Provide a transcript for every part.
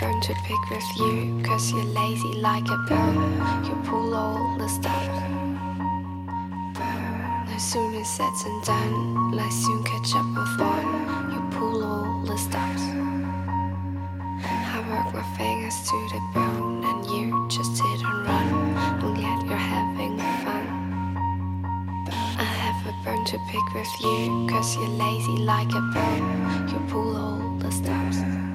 Burn to pick with you, cause you're lazy like a bird. You pull all the stuff. No sooner said than it's and done, like soon catch up with one. You pull all the stops. I work my fingers to the bone, and you just sit and run. And yet you're having fun. I have a burn to pick with you, cause you're lazy like a bird. You pull all the stops.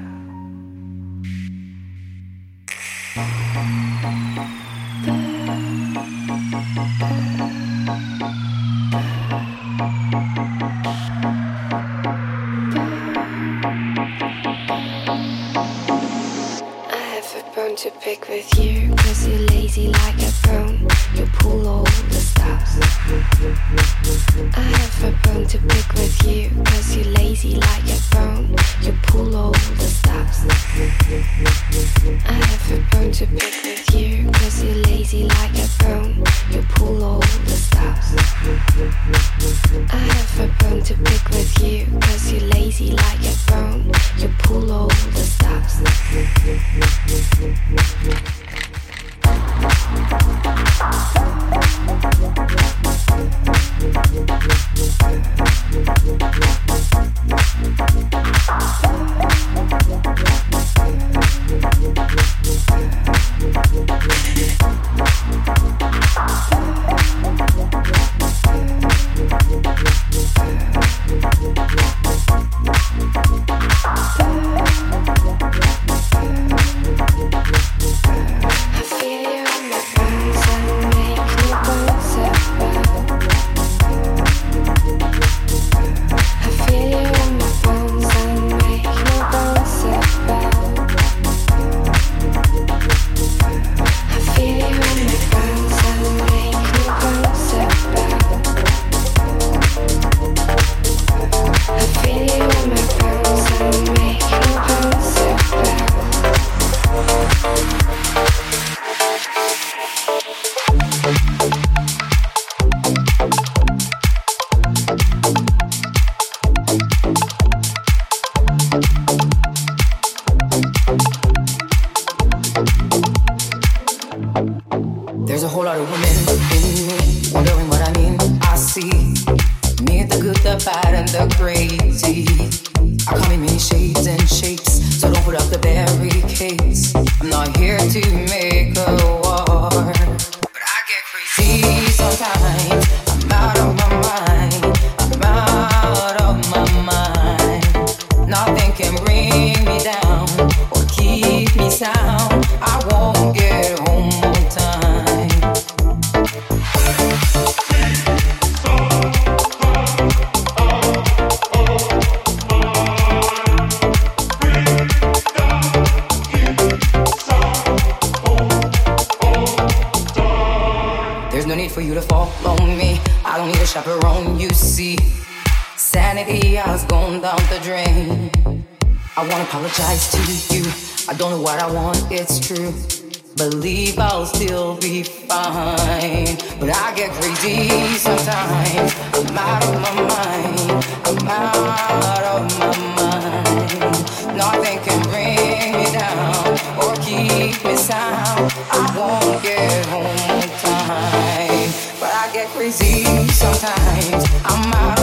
crazy sometimes. I'm out.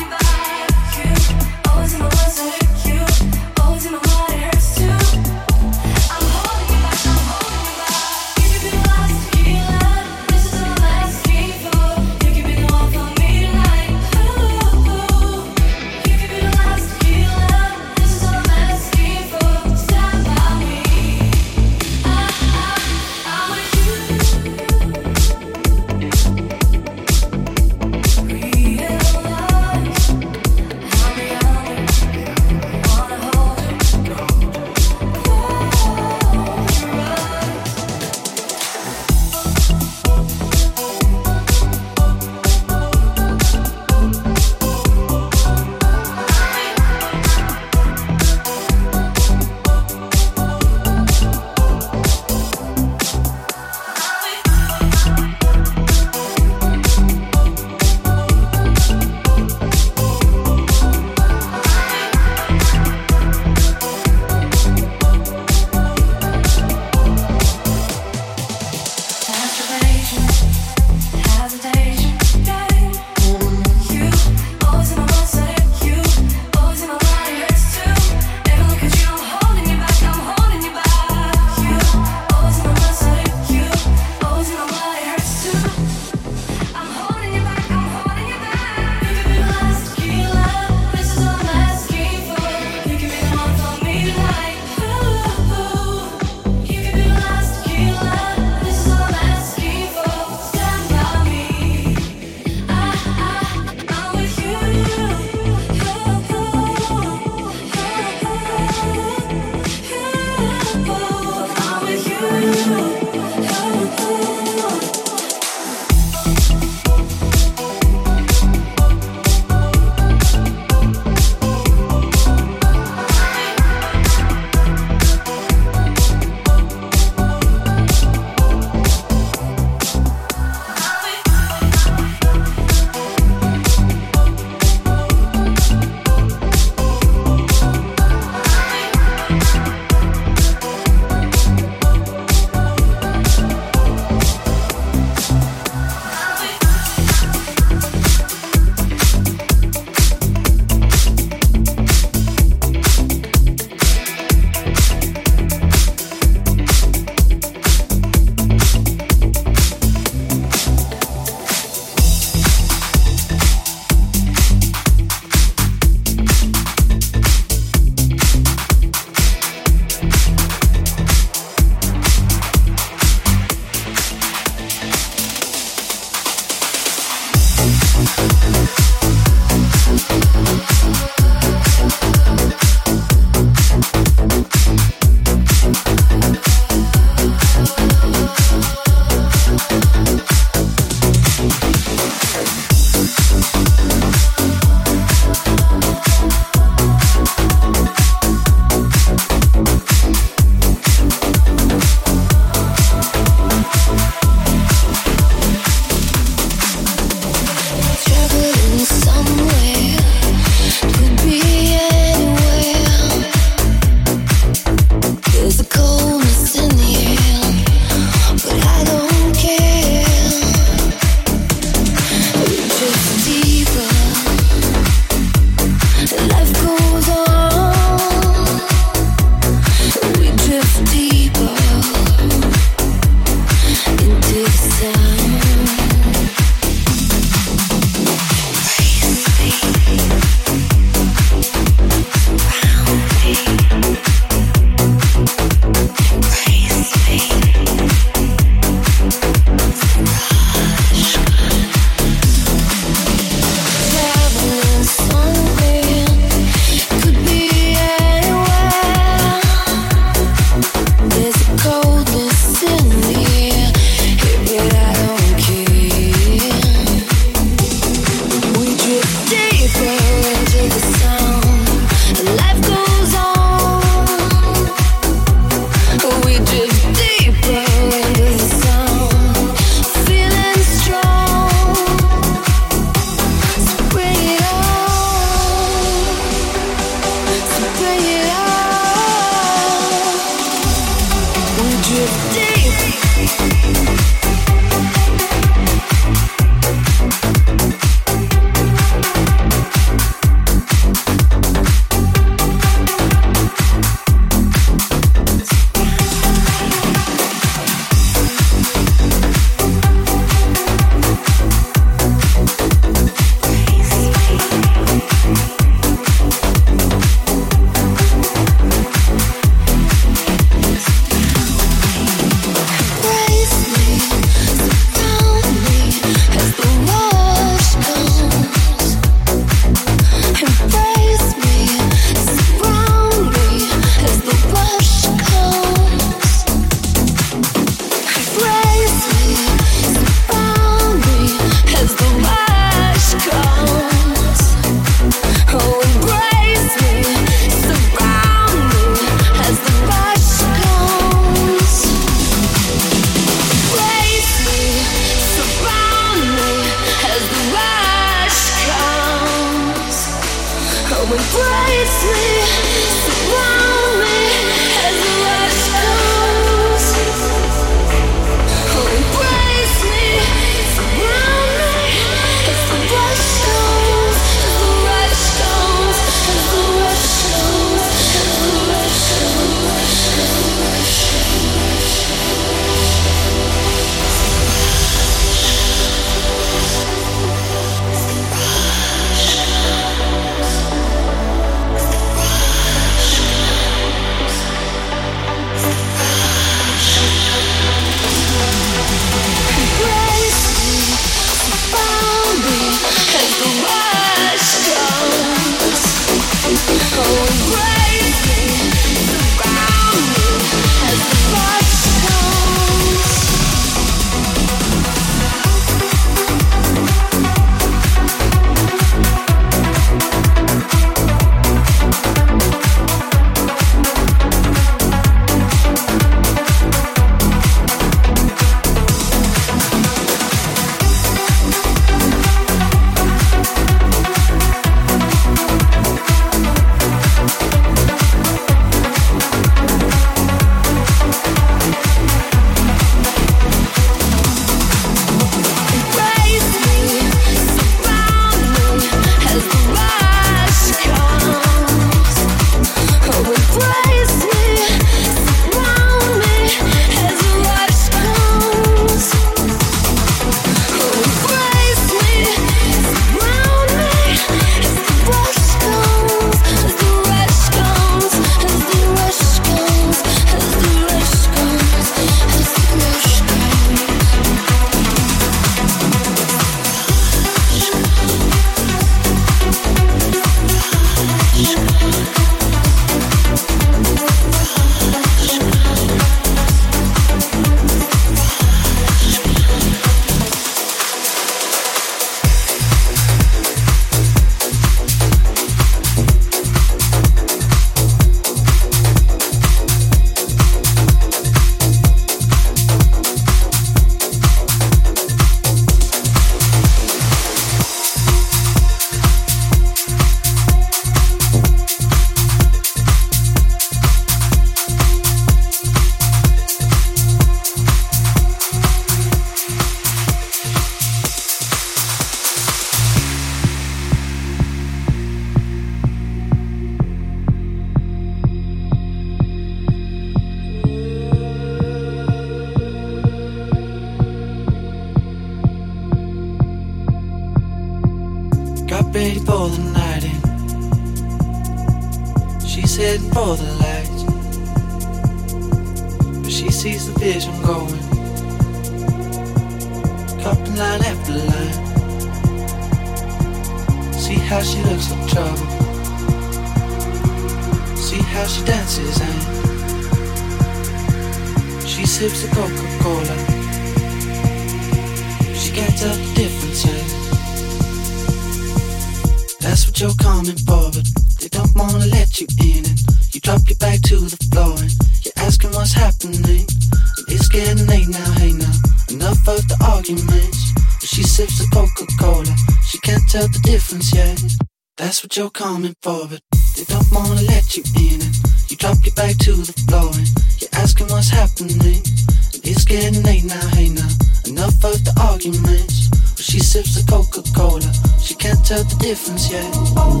for. They don't wanna let you in it. You drop your back to the floor and you're asking what's happening. And it's getting late now, hey now. Enough of the arguments. But she sips the Coca Cola, she can't tell the difference yet. Oh,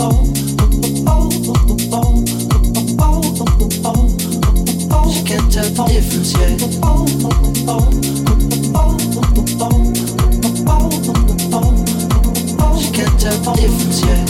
oh, oh, she can't tell the difference yet. She can't tell the difference yet.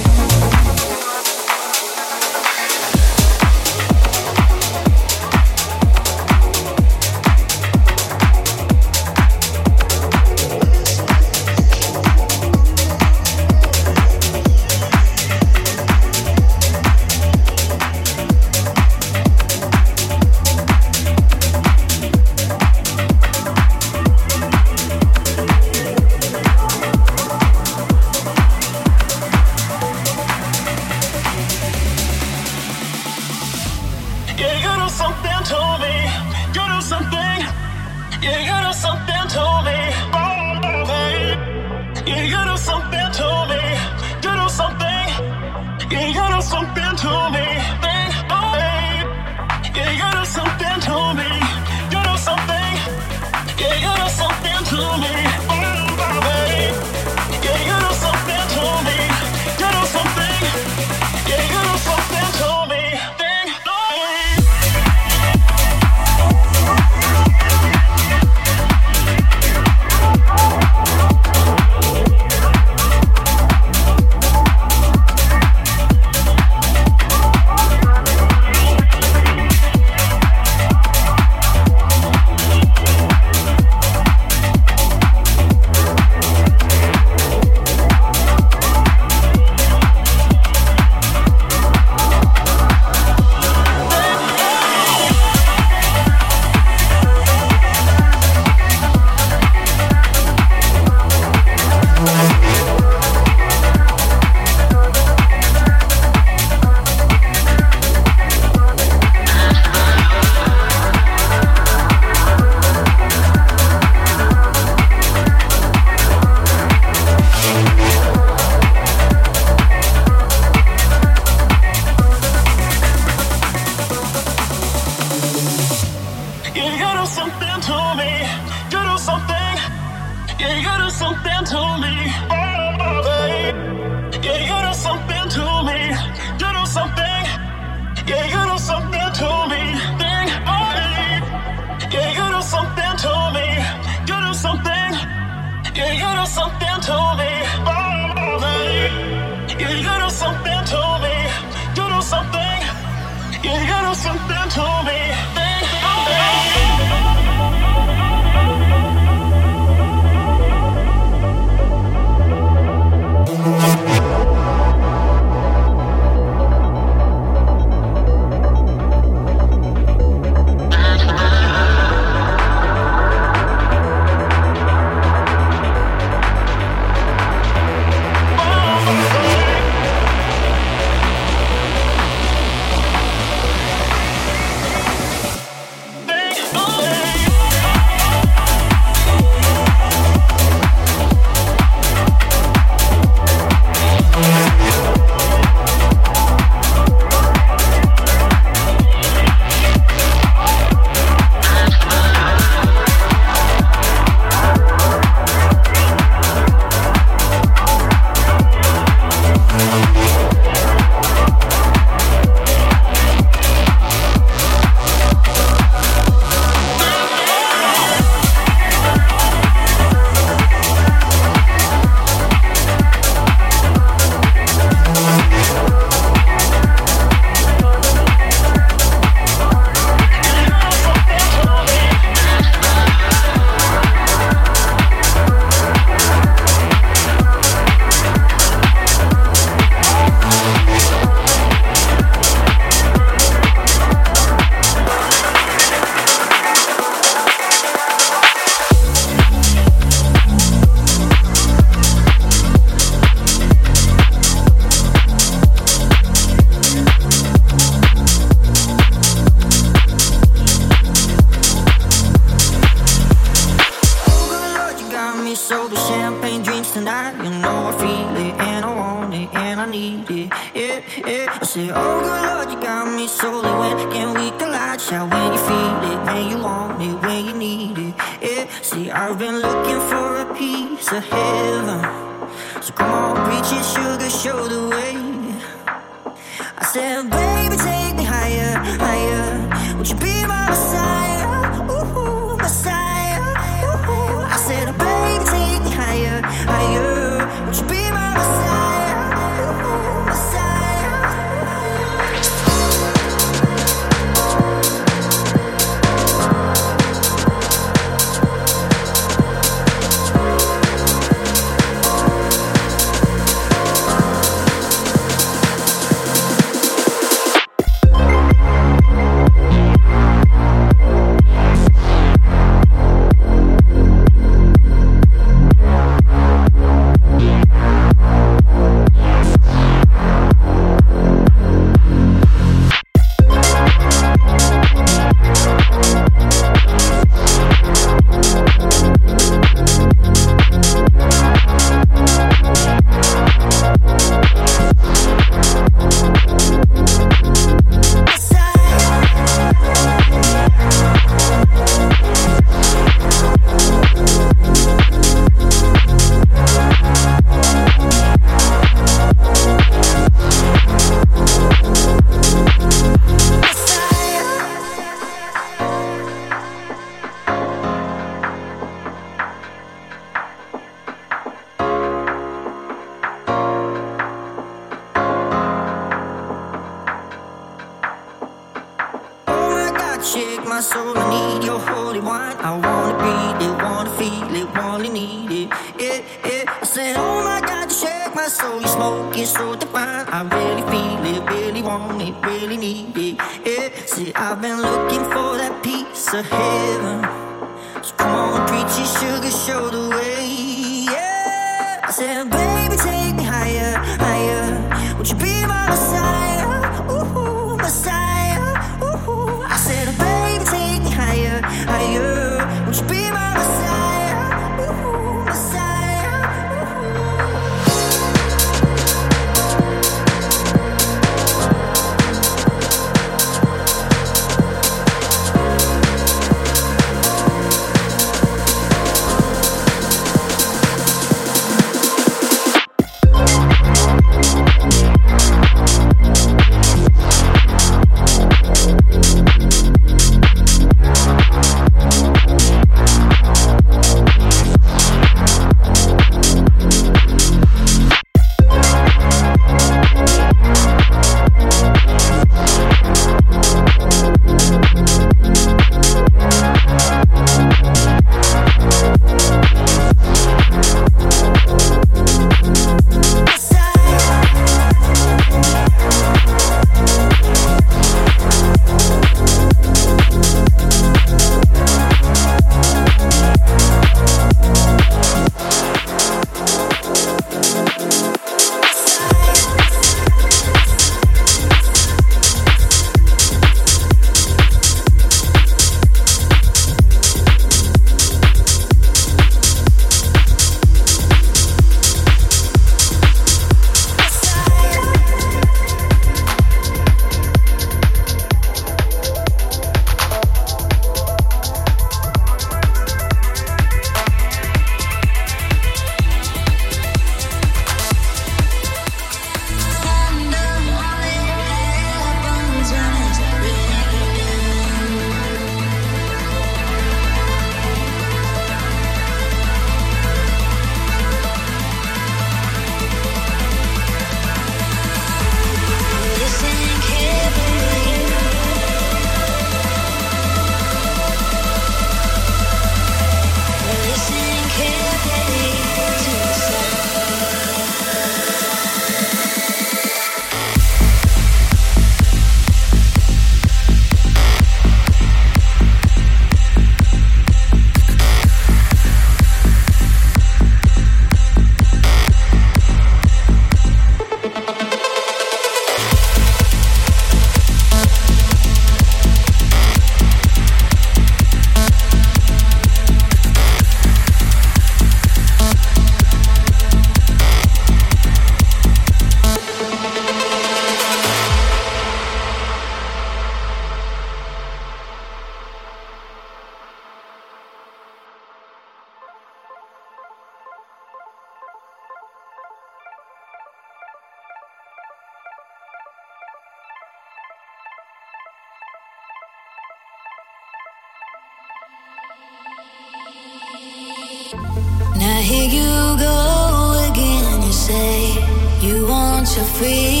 sweet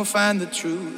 we'll find the truth.